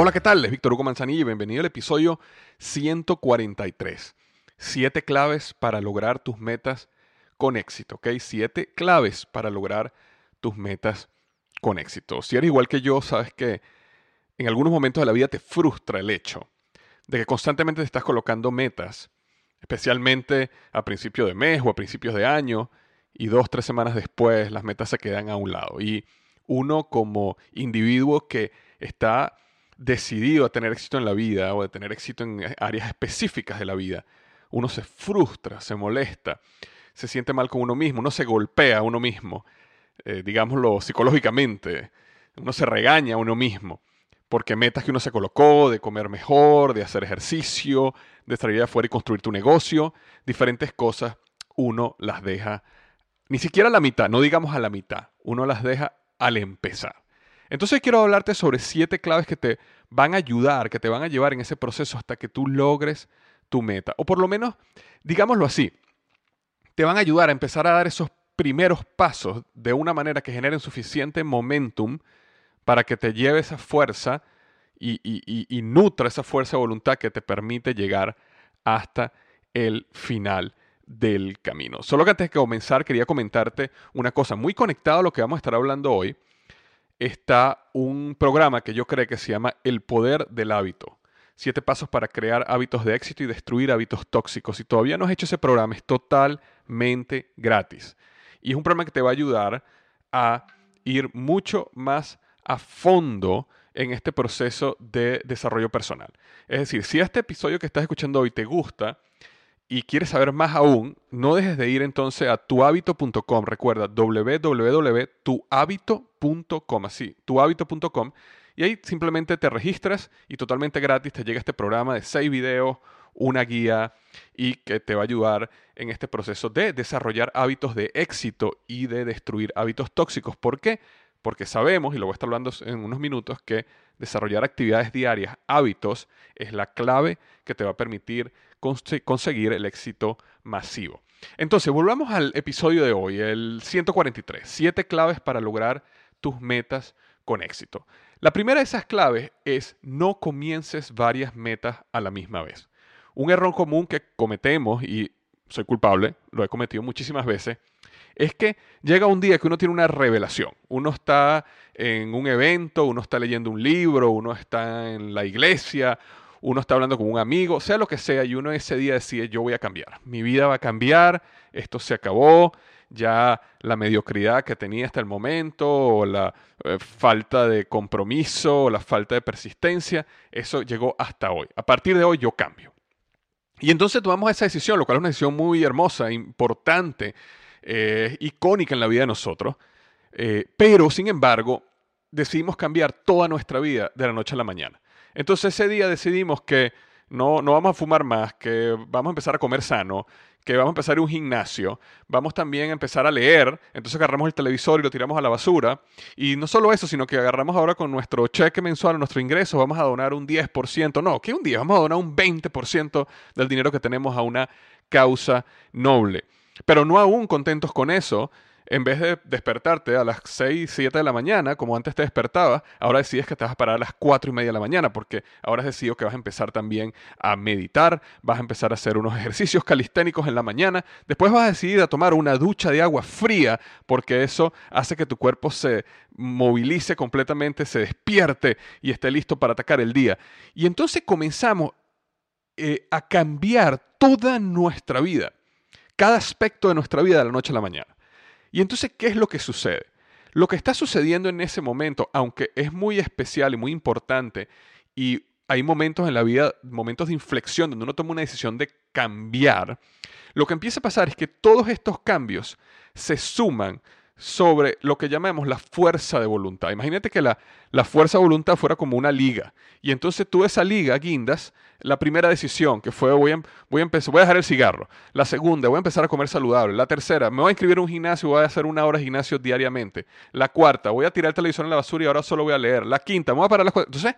Hola, ¿qué tal? Es Víctor Hugo Manzanilla y bienvenido al episodio 143. Siete claves para lograr tus metas con éxito, ¿ok? Siete claves para lograr tus metas con éxito. Si eres igual que yo, sabes que en algunos momentos de la vida te frustra el hecho de que constantemente te estás colocando metas, especialmente a principio de mes o a principios de año, y dos, tres semanas después las metas se quedan a un lado. Y uno como individuo que está decidido a tener éxito en la vida o de tener éxito en áreas específicas de la vida, uno se frustra, se molesta, se siente mal con uno mismo, uno se golpea a uno mismo, eh, digámoslo psicológicamente, uno se regaña a uno mismo, porque metas que uno se colocó de comer mejor, de hacer ejercicio, de salir afuera y construir tu negocio, diferentes cosas, uno las deja, ni siquiera a la mitad, no digamos a la mitad, uno las deja al empezar. Entonces quiero hablarte sobre siete claves que te van a ayudar, que te van a llevar en ese proceso hasta que tú logres tu meta. O por lo menos, digámoslo así, te van a ayudar a empezar a dar esos primeros pasos de una manera que generen suficiente momentum para que te lleve esa fuerza y, y nutra esa fuerza de voluntad que te permite llegar hasta el final del camino. Solo que antes de comenzar quería comentarte una cosa muy conectada a lo que vamos a estar hablando hoy está un programa que yo creo que se llama El Poder del Hábito. Siete pasos para crear hábitos de éxito y destruir hábitos tóxicos. Si todavía no has hecho ese programa, es totalmente gratis. Y es un programa que te va a ayudar a ir mucho más a fondo en este proceso de desarrollo personal. Es decir, si este episodio que estás escuchando hoy te gusta, y quieres saber más aún, no dejes de ir entonces a tuhabito.com. Recuerda, www.tuhabito.com, así, tuhabito.com. Y ahí simplemente te registras y totalmente gratis te llega este programa de seis videos, una guía y que te va a ayudar en este proceso de desarrollar hábitos de éxito y de destruir hábitos tóxicos. ¿Por qué? Porque sabemos, y lo voy a estar hablando en unos minutos, que desarrollar actividades diarias, hábitos, es la clave que te va a permitir conseguir el éxito masivo. Entonces, volvamos al episodio de hoy, el 143, siete claves para lograr tus metas con éxito. La primera de esas claves es no comiences varias metas a la misma vez. Un error común que cometemos, y soy culpable, lo he cometido muchísimas veces, es que llega un día que uno tiene una revelación. Uno está en un evento, uno está leyendo un libro, uno está en la iglesia, uno está hablando con un amigo, sea lo que sea, y uno ese día decide, yo voy a cambiar, mi vida va a cambiar, esto se acabó, ya la mediocridad que tenía hasta el momento, o la eh, falta de compromiso, o la falta de persistencia, eso llegó hasta hoy. A partir de hoy yo cambio. Y entonces tomamos esa decisión, lo cual es una decisión muy hermosa, importante, eh, icónica en la vida de nosotros. Eh, pero, sin embargo, decidimos cambiar toda nuestra vida de la noche a la mañana. Entonces ese día decidimos que no, no vamos a fumar más, que vamos a empezar a comer sano, que vamos a empezar un gimnasio, vamos también a empezar a leer, entonces agarramos el televisor y lo tiramos a la basura. Y no solo eso, sino que agarramos ahora con nuestro cheque mensual, nuestro ingreso, vamos a donar un 10%, no, que un día vamos a donar un 20% del dinero que tenemos a una causa noble. Pero no aún contentos con eso, en vez de despertarte a las 6, 7 de la mañana, como antes te despertaba, ahora decides que te vas a parar a las 4 y media de la mañana, porque ahora has decidido que vas a empezar también a meditar, vas a empezar a hacer unos ejercicios calisténicos en la mañana, después vas a decidir a tomar una ducha de agua fría, porque eso hace que tu cuerpo se movilice completamente, se despierte y esté listo para atacar el día. Y entonces comenzamos eh, a cambiar toda nuestra vida, cada aspecto de nuestra vida de la noche a la mañana. Y entonces, ¿qué es lo que sucede? Lo que está sucediendo en ese momento, aunque es muy especial y muy importante, y hay momentos en la vida, momentos de inflexión donde uno toma una decisión de cambiar, lo que empieza a pasar es que todos estos cambios se suman sobre lo que llamamos la fuerza de voluntad. Imagínate que la, la, fuerza de voluntad fuera como una liga. Y entonces tú esa liga guindas la primera decisión, que fue voy a, voy a, empezar, voy a dejar el cigarro. La segunda, voy a empezar a comer saludable. La tercera, me voy a inscribir en un gimnasio voy a hacer una hora de gimnasio diariamente. La cuarta, voy a tirar el televisor en la basura y ahora solo voy a leer. La quinta, me voy a parar las cosas. Entonces,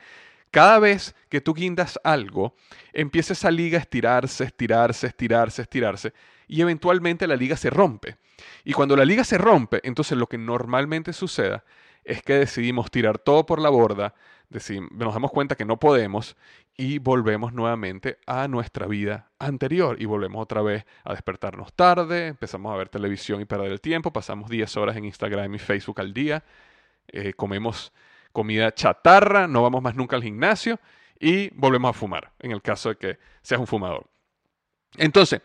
cada vez que tú guindas algo, empieza esa liga a estirarse, estirarse, estirarse, estirarse. Y eventualmente la liga se rompe. Y cuando la liga se rompe, entonces lo que normalmente suceda es que decidimos tirar todo por la borda, nos damos cuenta que no podemos y volvemos nuevamente a nuestra vida anterior y volvemos otra vez a despertarnos tarde, empezamos a ver televisión y perder el tiempo, pasamos 10 horas en Instagram y Facebook al día, eh, comemos comida chatarra, no vamos más nunca al gimnasio y volvemos a fumar, en el caso de que seas un fumador. Entonces,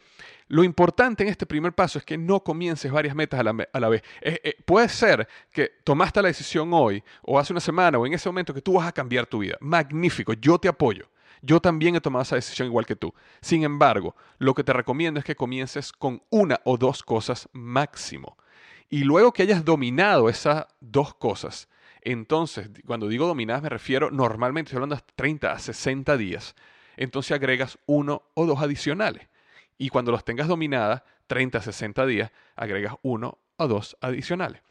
lo importante en este primer paso es que no comiences varias metas a la, vez. Eh, puede ser que tomaste la decisión hoy, o hace una semana, o en ese momento que tú vas a cambiar tu vida. Magnífico, yo te apoyo. Yo también he tomado esa decisión igual que tú. Sin embargo, lo que te recomiendo es que comiences con una o dos cosas máximo. Y luego que hayas dominado esas dos cosas, entonces, cuando digo dominadas me refiero normalmente, estoy hablando de 30 a 60 días, entonces agregas uno o dos adicionales y cuando los tengas dominadas, 30 a 60 días, agregas uno o dos adicionales.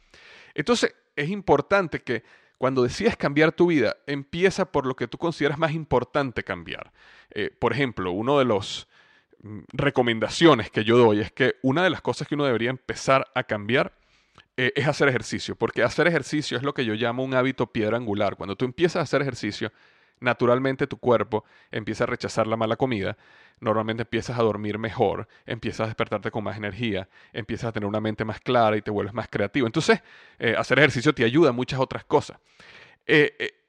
Entonces, es importante que cuando decidas cambiar tu vida, empieza por lo que tú consideras más importante cambiar. Eh, por ejemplo, una de las mm, recomendaciones que yo doy es que una de las cosas que uno debería empezar a cambiar eh, es hacer ejercicio, porque hacer ejercicio es lo que yo llamo un hábito piedra angular. Cuando tú empiezas a hacer ejercicio, naturalmente tu cuerpo empieza a rechazar la mala comida, normalmente empiezas a dormir mejor, empiezas a despertarte con más energía, empiezas a tener una mente más clara y te vuelves más creativo. Entonces, eh, hacer ejercicio te ayuda a muchas otras cosas. Eh,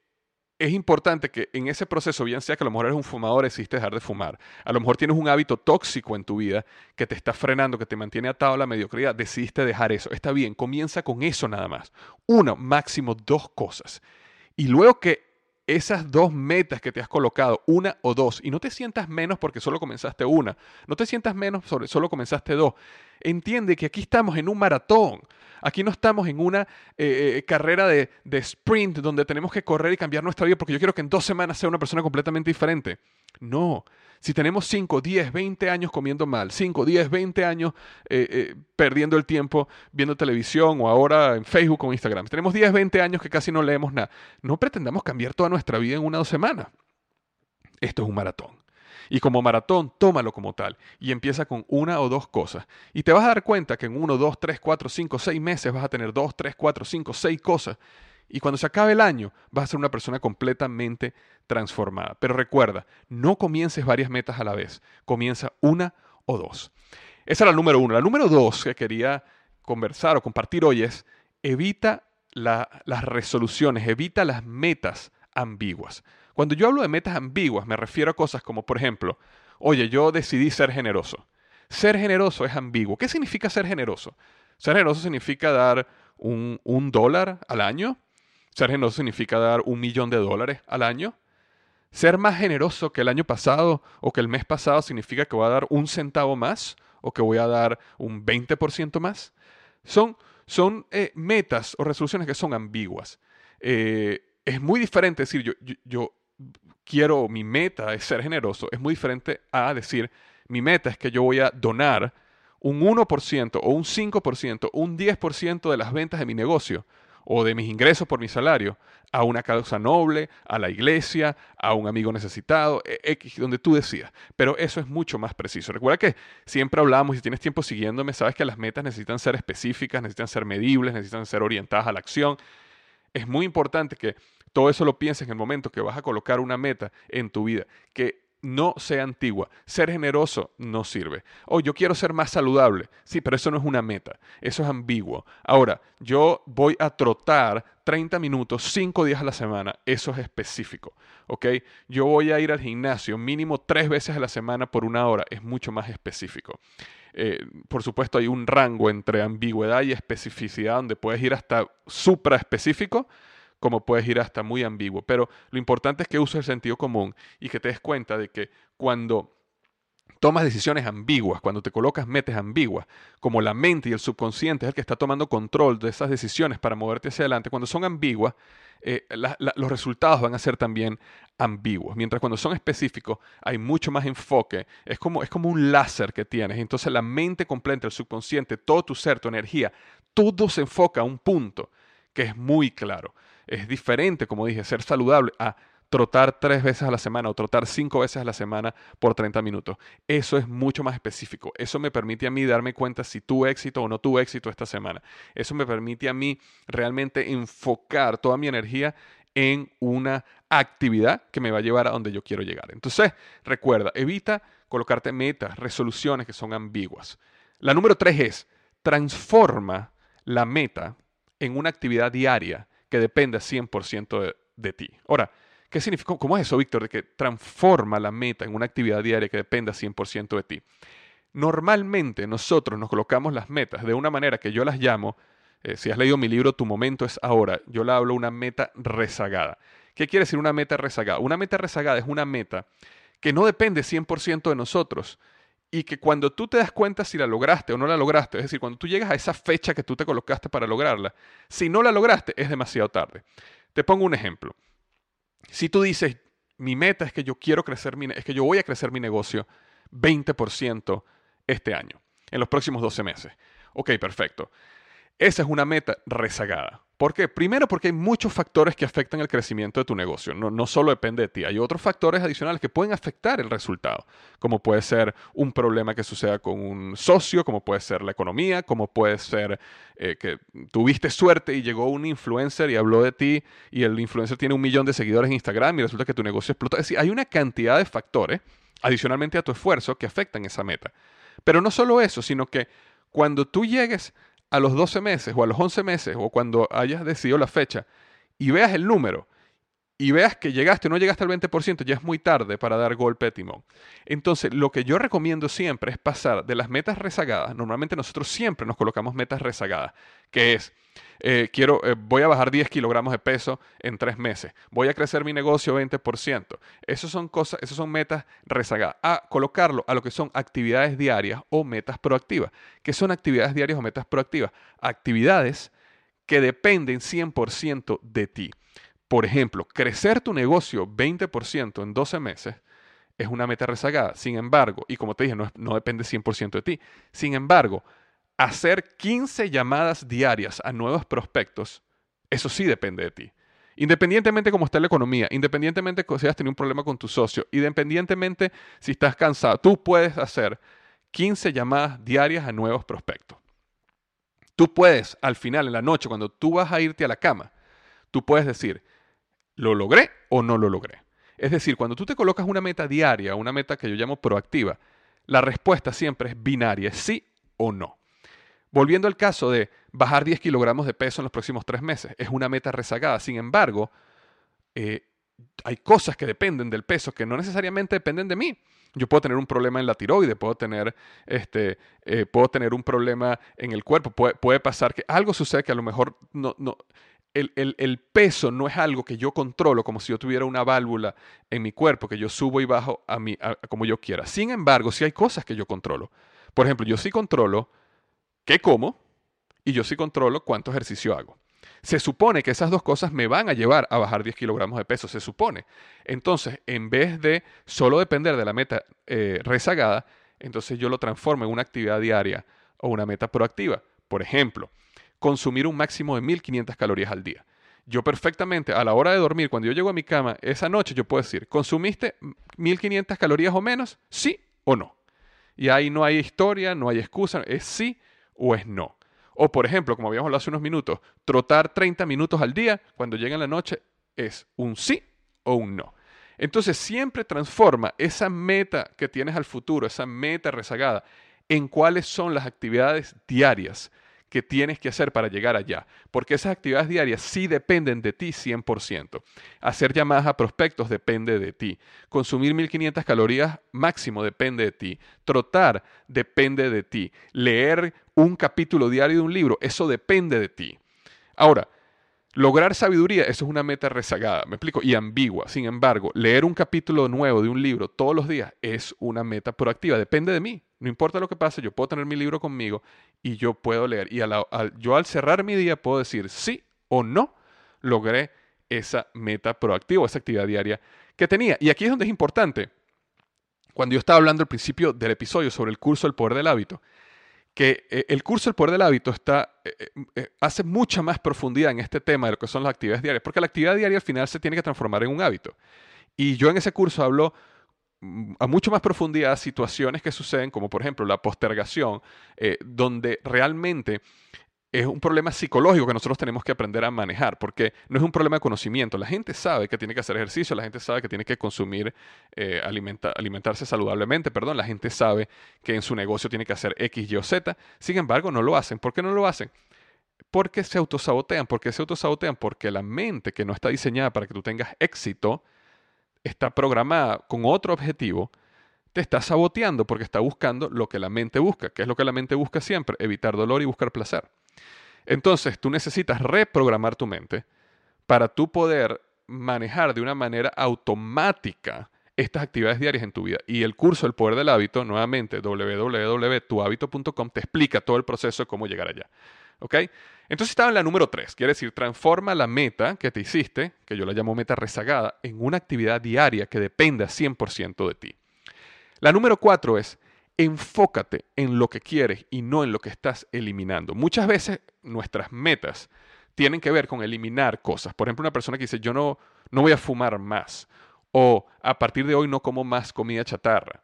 es importante que en ese proceso, bien sea que a lo mejor eres un fumador, decidiste dejar de fumar, a lo mejor tienes un hábito tóxico en tu vida que te está frenando, que te mantiene atado a la mediocridad, decidiste dejar eso. Está bien, comienza con eso nada más. Una, máximo dos cosas. Y luego que esas dos metas que te has colocado, una o dos, y no te sientas menos porque solo comenzaste una, no te sientas menos sobre solo comenzaste dos. Entiende que aquí estamos en un maratón, aquí no estamos en una eh, eh, carrera de, sprint donde tenemos que correr y cambiar nuestra vida porque yo quiero que en dos semanas sea una persona completamente diferente. No, si tenemos 5, 10, 20 años comiendo mal, 5, 10, 20 años eh, perdiendo el tiempo viendo televisión o ahora en Facebook o Instagram, tenemos 10, 20 años que casi no leemos nada, no pretendamos cambiar toda nuestra vida en una o dos semanas. Esto es un maratón. Y como maratón, tómalo como tal y empieza con una o dos cosas. Y te vas a dar cuenta que en uno, dos, tres, cuatro, cinco, seis meses vas a tener dos, tres, cuatro, cinco, seis cosas y cuando se acabe el año, vas a ser una persona completamente transformada. Pero recuerda, no comiences varias metas a la vez. Comienza una o dos. Esa era la número uno. La número dos que quería conversar o compartir hoy es evita las resoluciones, evita las metas ambiguas. Cuando yo hablo de metas ambiguas, me refiero a cosas como, por ejemplo, oye, yo decidí ser generoso. Ser generoso es ambiguo. ¿Qué significa ser generoso? Ser generoso significa dar un, un dólar al año. Ser generoso significa dar un millón de dólares al año. Ser más generoso que el año pasado o que el mes pasado significa que voy a dar un centavo más o que voy a dar un 20% más. Son, son eh, metas o resoluciones que son ambiguas. Eh, es muy diferente decir yo, yo, quiero, mi meta es ser generoso. Es muy diferente a decir mi meta es que yo voy a donar un 1% o un 5% o un 10% de las ventas de mi negocio o de mis ingresos por mi salario a una causa noble, a la iglesia, a un amigo necesitado, e, X, donde tú decidas. Pero eso es mucho más preciso. Recuerda que siempre hablamos, y tienes tiempo siguiéndome, sabes que las metas necesitan ser específicas, necesitan ser medibles, necesitan ser orientadas a la acción. Es muy importante que todo eso lo pienses en el momento que vas a colocar una meta en tu vida, que no sea antigua. Ser generoso no sirve. Oh, yo quiero ser más saludable. Sí, pero eso no es una meta. Eso es ambiguo. Ahora, yo voy a trotar 30 minutos, 5 días a la semana. Eso es específico. ¿Ok? Yo voy a ir al gimnasio mínimo 3 veces a la semana por una hora. Es mucho más específico. Eh, por supuesto, hay un rango entre ambigüedad y especificidad donde puedes ir hasta supra específico como puedes ir hasta muy ambiguo. Pero lo importante es que uses el sentido común y que te des cuenta de que cuando tomas decisiones ambiguas, cuando te colocas metas ambiguas, como la mente y el subconsciente es el que está tomando control de esas decisiones para moverte hacia adelante, cuando son ambiguas, eh, los resultados van a ser también ambiguos. Mientras cuando son específicos hay mucho más enfoque, es como, es como un láser que tienes. Entonces la mente completa, el subconsciente, todo tu ser, tu energía, todo se enfoca a un punto que es muy claro es diferente, como dije, ser saludable a trotar tres veces a la semana o trotar cinco veces a la semana por 30 minutos. Eso es mucho más específico. Eso me permite a mí darme cuenta si tuve éxito o no tuve éxito esta semana. Eso me permite a mí realmente enfocar toda mi energía en una actividad que me va a llevar a donde yo quiero llegar. Entonces, recuerda, evita colocarte metas, resoluciones que son ambiguas. La número tres es, transforma la meta en una actividad diaria que dependa 100% de, ti. Ahora, ¿qué significa? ¿Cómo es eso, Víctor? De que transforma la meta en una actividad diaria que dependa 100% de ti. Normalmente nosotros nos colocamos las metas de una manera que yo las llamo, eh, si has leído mi libro Tu momento es ahora, yo la hablo una meta rezagada. ¿Qué quiere decir una meta rezagada? Una meta rezagada es una meta que no depende 100% de nosotros, y que cuando tú te das cuenta si la lograste o no la lograste, es decir, cuando tú llegas a esa fecha que tú te colocaste para lograrla, si no la lograste es demasiado tarde. Te pongo un ejemplo. Si tú dices, mi meta es que yo quiero crecer, mi, es que yo voy a crecer mi negocio 20% este año, en los próximos 12 meses. Ok, perfecto. Esa es una meta rezagada. ¿Por qué? Primero porque hay muchos factores que afectan el crecimiento de tu negocio. No, no, solo depende de ti. Hay otros factores adicionales que pueden afectar el resultado, como puede ser un problema que suceda con un socio, como puede ser la economía, como puede ser eh, que tuviste suerte y llegó un influencer y habló de ti y el influencer tiene un millón de seguidores en Instagram y resulta que tu negocio explota. Es decir, hay una cantidad de factores, adicionalmente a tu esfuerzo, que afectan esa meta. Pero no solo eso, sino que cuando tú llegues a los 12 meses o a los 11 meses o cuando hayas decidido la fecha y veas el número y veas que llegaste o no llegaste al 20%, ya es muy tarde para dar golpe de timón. Entonces, lo que yo recomiendo siempre es pasar de las metas rezagadas. Normalmente nosotros siempre nos colocamos metas rezagadas, que es eh, quiero, eh, voy a bajar 10 kilogramos de peso en tres meses, voy a crecer mi negocio 20%. Esas son cosas, esas son metas rezagadas. A colocarlo a lo que son actividades diarias o metas proactivas. ¿Qué son actividades diarias o metas proactivas? Actividades que dependen 100% de ti. Por ejemplo, crecer tu negocio 20% en 12 meses es una meta rezagada. Sin embargo, y como te dije, no, no depende 100% de ti. Sin embargo, hacer 15 llamadas diarias a nuevos prospectos, eso sí depende de ti. Independientemente cómo está la economía, independientemente si has tenido un problema con tu socio, independientemente si estás cansado, tú puedes hacer 15 llamadas diarias a nuevos prospectos. Tú puedes, al final, en la noche, cuando tú vas a irte a la cama, tú puedes decir, ¿lo logré o no lo logré? Es decir, cuando tú te colocas una meta diaria, una meta que yo llamo proactiva, la respuesta siempre es binaria, sí o no. Volviendo al caso de bajar 10 kilogramos de peso en los próximos tres meses, es una meta rezagada. Sin embargo, eh, hay cosas que dependen del peso que no necesariamente dependen de mí. Yo puedo tener un problema en la tiroide, puedo tener, este, eh, puedo tener un problema en el cuerpo, puede, pasar que algo sucede que a lo mejor no, el, peso no es algo que yo controlo como si yo tuviera una válvula en mi cuerpo que yo subo y bajo a mí, como yo quiera. Sin embargo, sí hay cosas que yo controlo. Por ejemplo, yo sí controlo qué como y yo sí controlo cuánto ejercicio hago. Se supone que esas dos cosas me van a llevar a bajar 10 kilogramos de peso, se supone. Entonces, en vez de solo depender de la meta eh, rezagada, entonces yo lo transformo en una actividad diaria o una meta proactiva. Por ejemplo, consumir un máximo de 1500 calorías al día. Yo perfectamente, a la hora de dormir, cuando yo llego a mi cama, esa noche yo puedo decir, ¿consumiste 1500 calorías o menos? ¿Sí o no? Y ahí no hay historia, no hay excusa, es sí o es no. O por ejemplo, como habíamos hablado hace unos minutos, trotar 30 minutos al día cuando llega la noche es un sí o un no. Entonces siempre transforma esa meta que tienes al futuro, esa meta rezagada, en cuáles son las actividades diarias que tienes que hacer para llegar allá, porque esas actividades diarias sí dependen de ti 100%. Hacer llamadas a prospectos depende de ti. Consumir 1500 calorías máximo depende de ti. Trotar depende de ti. Leer un capítulo diario de un libro, eso depende de ti. Ahora, Lograr sabiduría, eso es una meta rezagada, me explico, y ambigua. Sin embargo, leer un capítulo nuevo de un libro todos los días es una meta proactiva, depende de mí. No importa lo que pase, yo puedo tener mi libro conmigo y yo puedo leer. Y yo al cerrar mi día puedo decir sí o no logré esa meta proactiva, esa actividad diaria que tenía. Y aquí es donde es importante, cuando yo estaba hablando al principio del episodio sobre el curso El Poder del Hábito, que eh, el curso El Poder del Hábito está, eh, eh, hace mucha más profundidad en este tema de lo que son las actividades diarias, porque la actividad diaria al final se tiene que transformar en un hábito. Y yo en ese curso hablo mm, a mucho más profundidad situaciones que suceden, como por ejemplo la postergación, donde realmente es un problema psicológico que nosotros tenemos que aprender a manejar, porque no es un problema de conocimiento. La gente sabe que tiene que hacer ejercicio, la gente sabe que tiene que consumir, eh, alimentarse saludablemente, perdón, la gente sabe que en su negocio tiene que hacer X, Y o Z, sin embargo no lo hacen. ¿Por qué no lo hacen? Porque se autosabotean, porque se autosabotean, porque la mente que no está diseñada para que tú tengas éxito, está programada con otro objetivo, te está saboteando porque está buscando lo que la mente busca. ¿Qué es lo que la mente busca siempre? Evitar dolor y buscar placer. Entonces, tú necesitas reprogramar tu mente para tú poder manejar de una manera automática estas actividades diarias en tu vida. Y el curso El Poder del Hábito, nuevamente, www.tuhabito.com, te explica todo el proceso de cómo llegar allá. ¿Ok? Entonces estaba en la número 3, quiere decir, transforma la meta que te hiciste, que yo la llamo meta rezagada, en una actividad diaria que dependa 100% de ti. La número 4 es, enfócate en lo que quieres y no en lo que estás eliminando. Muchas veces nuestras metas tienen que ver con eliminar cosas. Por ejemplo, una persona que dice, yo no, no voy a fumar más. O a partir de hoy no como más comida chatarra.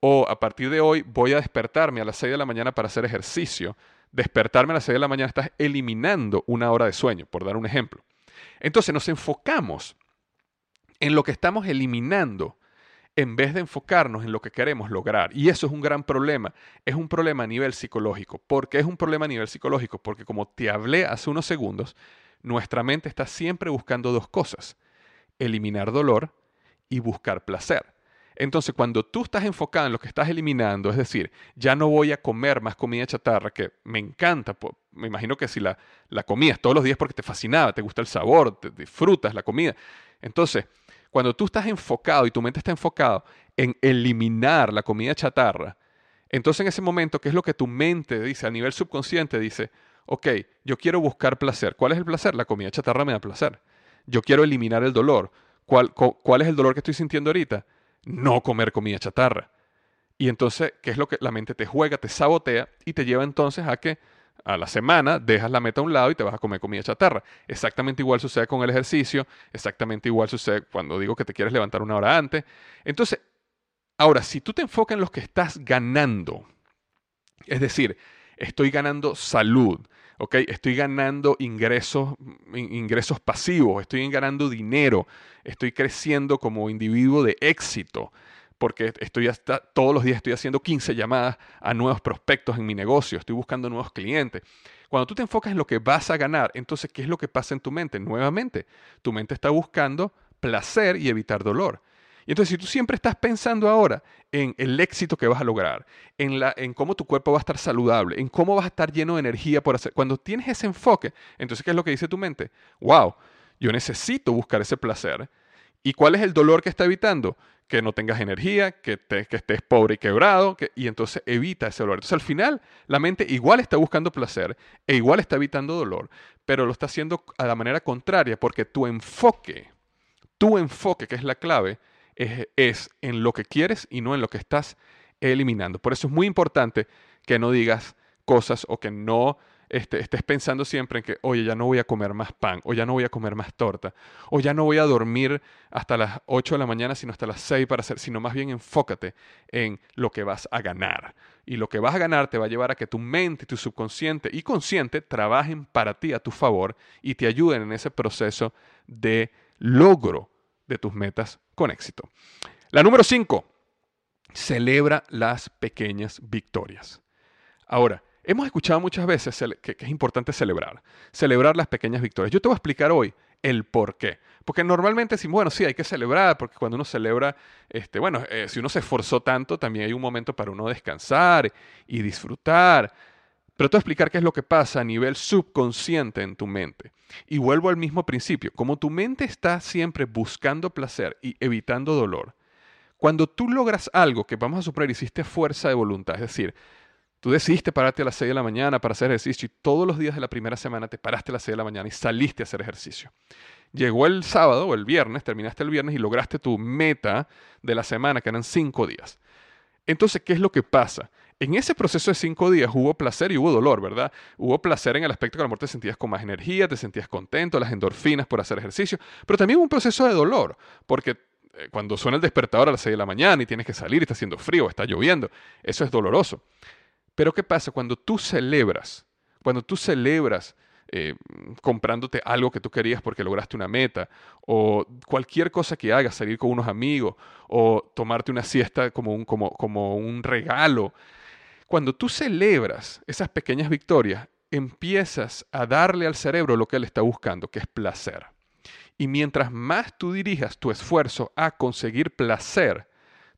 O a partir de hoy voy a despertarme a las 6 de la mañana para hacer ejercicio. Despertarme a las 6 de la mañana estás eliminando una hora de sueño, por dar un ejemplo. Entonces nos enfocamos en lo que estamos eliminando en vez de enfocarnos en lo que queremos lograr. Y eso es un gran problema. Es un problema a nivel psicológico. ¿Por qué es un problema a nivel psicológico? Porque como te hablé hace unos segundos, nuestra mente está siempre buscando dos cosas. Eliminar dolor y buscar placer. Entonces, cuando tú estás enfocado en lo que estás eliminando, es decir, ya no voy a comer más comida chatarra, que me encanta, me imagino que si la, la comías todos los días porque te fascinaba, te gusta el sabor, te disfrutas la comida. Entonces, cuando tú estás enfocado y tu mente está enfocado en eliminar la comida chatarra, entonces en ese momento, ¿qué es lo que tu mente dice a nivel subconsciente? Dice, ok, yo quiero buscar placer. ¿Cuál es el placer? La comida chatarra me da placer. Yo quiero eliminar el dolor. ¿Cuál, cuál es el dolor que estoy sintiendo ahorita? No comer comida chatarra. Y entonces, ¿qué es lo que la mente te juega, te sabotea y te lleva entonces a que a la semana dejas la meta a un lado y te vas a comer comida chatarra. Exactamente igual sucede con el ejercicio, exactamente igual sucede cuando digo que te quieres levantar una hora antes. Entonces, ahora, si tú te enfocas en lo que estás ganando, es decir, estoy ganando salud, ¿ok? Estoy ganando ingresos, ingresos pasivos, estoy ganando dinero, estoy creciendo como individuo de éxito, porque estoy hasta, todos los días estoy haciendo 15 llamadas a nuevos prospectos en mi negocio, estoy buscando nuevos clientes. Cuando tú te enfocas en lo que vas a ganar, entonces, ¿qué es lo que pasa en tu mente? Nuevamente, tu mente está buscando placer y evitar dolor. Y entonces, si tú siempre estás pensando ahora en el éxito que vas a lograr, en, la, en cómo tu cuerpo va a estar saludable, en cómo vas a estar lleno de energía por hacer, cuando tienes ese enfoque, entonces, ¿qué es lo que dice tu mente? Wow, yo necesito buscar ese placer. ¿Y cuál es el dolor que está evitando? Que no tengas energía, que, que estés pobre y quebrado, y entonces evita ese dolor. Entonces al final la mente igual está buscando placer e igual está evitando dolor, pero lo está haciendo a la manera contraria porque tu enfoque, tu enfoque, que es la clave, es, en lo que quieres y no en lo que estás eliminando. Por eso es muy importante que no digas cosas o que no este, estés pensando siempre en que, oye, ya no voy a comer más pan, o ya no voy a comer más torta, o ya no voy a dormir hasta las 8 de la mañana, sino hasta las 6 para hacer, sino más bien enfócate en lo que vas a ganar. Y lo que vas a ganar te va a llevar a que tu mente, tu subconsciente y consciente trabajen para ti a tu favor y te ayuden en ese proceso de logro de tus metas con éxito. La número 5, celebra las pequeñas victorias. Ahora, hemos escuchado muchas veces que, es importante celebrar, celebrar las pequeñas victorias. Yo te voy a explicar hoy el por qué. Porque normalmente decimos, bueno, sí, hay que celebrar, porque cuando uno celebra, este, bueno, eh, si uno se esforzó tanto, también hay un momento para uno descansar y disfrutar. Pero te voy a explicar qué es lo que pasa a nivel subconsciente en tu mente. Y vuelvo al mismo principio. Como tu mente está siempre buscando placer y evitando dolor, cuando tú logras algo que vamos a suponer hiciste fuerza de voluntad, es decir, tú decidiste pararte a las 6 de la mañana para hacer ejercicio y todos los días de la primera semana te paraste a las 6 de la mañana y saliste a hacer ejercicio. Llegó el sábado o el viernes, terminaste el viernes y lograste tu meta de la semana, que eran 5 días. Entonces, ¿qué es lo que pasa? En ese proceso de cinco días hubo placer y hubo dolor, ¿verdad? Hubo placer en el aspecto que a lo te sentías con más energía, te sentías contento, las endorfinas por hacer ejercicio, pero también hubo un proceso de dolor, porque eh, cuando suena el despertador a las 6 de la mañana y tienes que salir está haciendo frío, está lloviendo, eso es doloroso. Pero ¿qué pasa cuando tú celebras? Cuando tú celebras eh, comprándote algo que tú querías porque lograste una meta, o cualquier cosa que hagas, salir con unos amigos, o tomarte una siesta como un, como, como un regalo. Cuando tú celebras esas pequeñas victorias, empiezas a darle al cerebro lo que él está buscando, que es placer. Y mientras más tú dirijas tu esfuerzo a conseguir placer,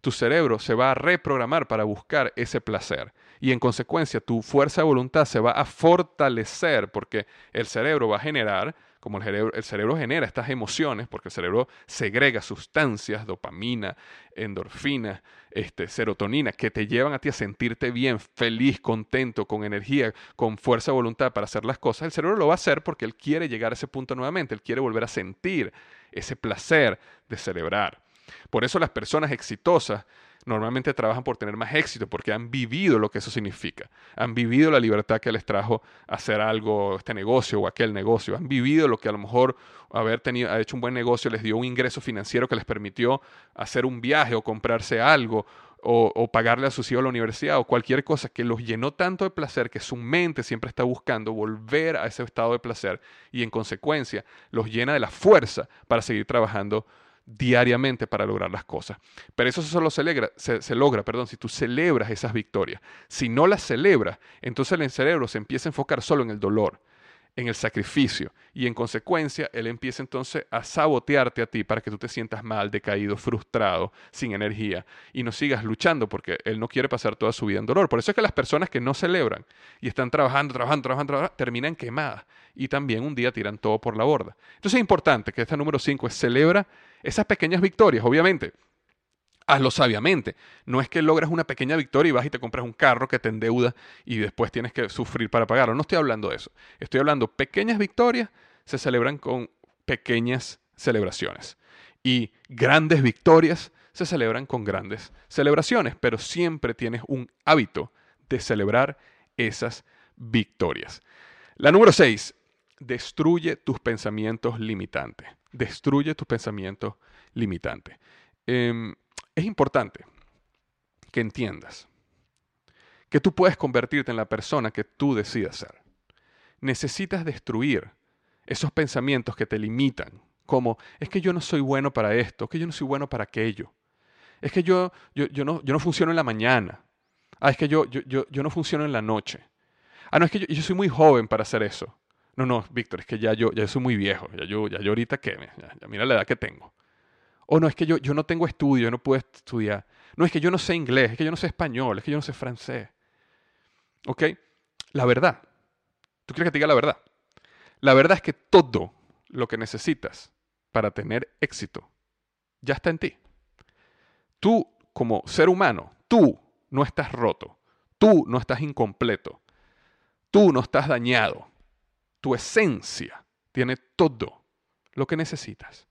tu cerebro se va a reprogramar para buscar ese placer y en consecuencia tu fuerza de voluntad se va a fortalecer porque el cerebro va a generar, como el cerebro, genera estas emociones, porque el cerebro segrega sustancias, dopamina, endorfina, este, serotonina, que te llevan a ti a sentirte bien, feliz, contento, con energía, con fuerza de voluntad para hacer las cosas, el cerebro lo va a hacer porque él quiere llegar a ese punto nuevamente, él quiere volver a sentir ese placer de celebrar. Por eso las personas exitosas normalmente trabajan por tener más éxito, porque han vivido lo que eso significa. Han vivido la libertad que les trajo hacer algo, este negocio o aquel negocio. Han vivido lo que a lo mejor haber tenido, haber hecho un buen negocio les dio un ingreso financiero que les permitió hacer un viaje o comprarse algo o, pagarle a su hijos a la universidad o cualquier cosa que los llenó tanto de placer que su mente siempre está buscando volver a ese estado de placer y en consecuencia los llena de la fuerza para seguir trabajando diariamente para lograr las cosas. Pero eso solo se, se, logra perdón, si tú celebras esas victorias. Si no las celebras, entonces el cerebro se empieza a enfocar solo en el dolor, en el sacrificio, y en consecuencia él empieza entonces a sabotearte a ti para que tú te sientas mal, decaído, frustrado, sin energía, y no sigas luchando porque él no quiere pasar toda su vida en dolor. Por eso es que las personas que no celebran y están trabajando, trabajando, trabajando, trabajando terminan quemadas y también un día tiran todo por la borda. Entonces es importante que esta número 5 es celebra esas pequeñas victorias, obviamente. Hazlo sabiamente. No es que logras una pequeña victoria y vas y te compras un carro que te endeuda y después tienes que sufrir para pagarlo. No estoy hablando de eso. Estoy hablando pequeñas victorias se celebran con pequeñas celebraciones. Y grandes victorias se celebran con grandes celebraciones, pero siempre tienes un hábito de celebrar esas victorias. La número 6, destruye tus pensamientos limitantes destruye tus pensamientos limitantes. Em, es importante que entiendas que tú puedes convertirte en la persona que tú decidas ser. Necesitas destruir esos pensamientos que te limitan, como es que yo no soy bueno para esto, que yo no soy bueno para aquello, es que yo, yo, no, yo no funciono en la mañana, ah, es que yo, yo, yo, no funciono en la noche, ah, no, es que yo, yo soy muy joven para hacer eso. No, no, Víctor, es que ya yo, ya soy muy viejo, ya yo, ya yo ahorita qué, ya, mira la edad que tengo. O no, es que yo, yo no tengo estudio, yo no puedo estudiar. No, es que yo no sé inglés, es que yo no sé español, es que yo no sé francés. ¿Ok? La verdad. ¿Tú quieres que te diga la verdad? La verdad es que todo lo que necesitas para tener éxito ya está en ti. Tú, como ser humano, tú no estás roto. Tú no estás incompleto. Tú no estás dañado. Tu esencia tiene todo lo que necesitas.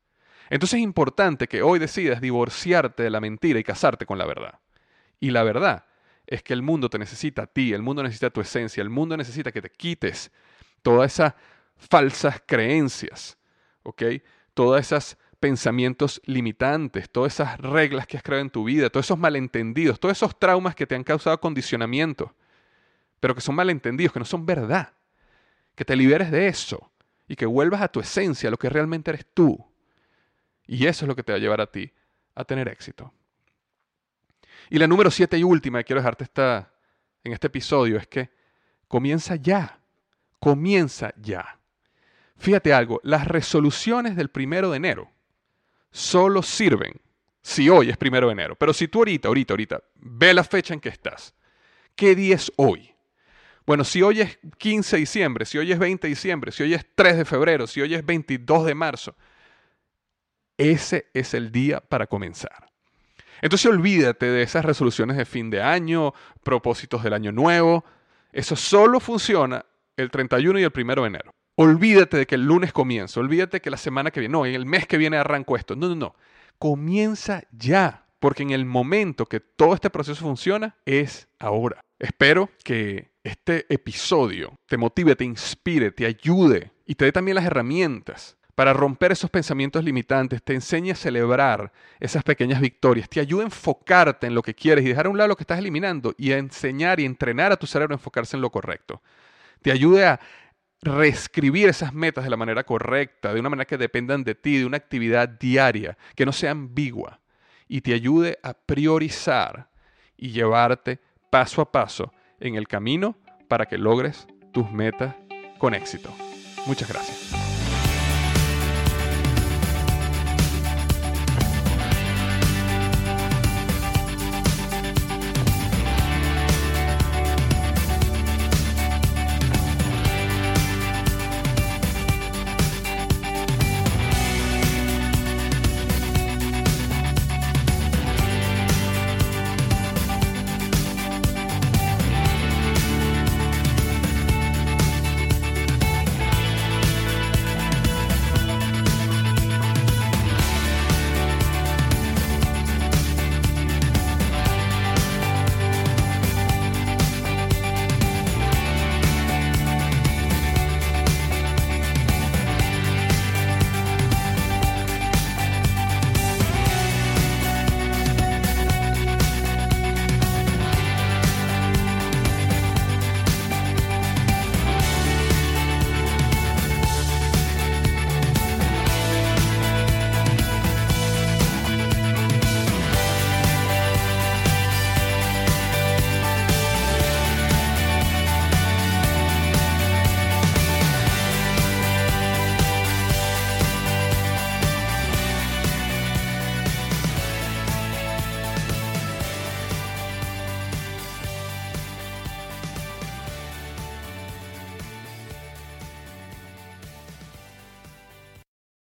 Entonces es importante que hoy decidas divorciarte de la mentira y casarte con la verdad. Y la verdad es que el mundo te necesita a ti, el mundo necesita tu esencia, el mundo necesita que te quites todas esas falsas creencias, ¿ok? Todas esas pensamientos limitantes, todas esas reglas que has creado en tu vida, todos esos malentendidos, todos esos traumas que te han causado condicionamiento, pero que son malentendidos, que no son verdad. Que te liberes de eso y que vuelvas a tu esencia, a lo que realmente eres tú. Y eso es lo que te va a llevar a ti a tener éxito. Y la número siete y última que quiero dejarte esta, en este episodio es que comienza ya. Comienza ya. Fíjate algo, las resoluciones del primero de enero solo sirven si hoy es primero de enero. Pero si tú ahorita, ahorita, ahorita, ve la fecha en que estás. ¿Qué día es hoy? Bueno, si hoy es 15 de diciembre, si hoy es 20 de diciembre, si hoy es 3 de febrero, si hoy es 22 de marzo, ese es el día para comenzar. Entonces olvídate de esas resoluciones de fin de año, propósitos del año nuevo. Eso solo funciona el 31 y el 1 de enero. Olvídate de que el lunes comienza, olvídate que la semana que viene, no, en el mes que viene arranco esto. No, no, no. Comienza ya, porque en el momento que todo este proceso funciona es ahora. Espero que este episodio te motive, te inspire, te ayude y te dé también las herramientas para romper esos pensamientos limitantes, te enseñe a celebrar esas pequeñas victorias, te ayude a enfocarte en lo que quieres y dejar a un lado lo que estás eliminando y a enseñar y entrenar a tu cerebro a enfocarse en lo correcto. Te ayude a reescribir esas metas de la manera correcta, de una manera que dependan de ti, de una actividad diaria, que no sea ambigua, y te ayude a priorizar y llevarte paso a paso en el camino para que logres tus metas con éxito. Muchas gracias.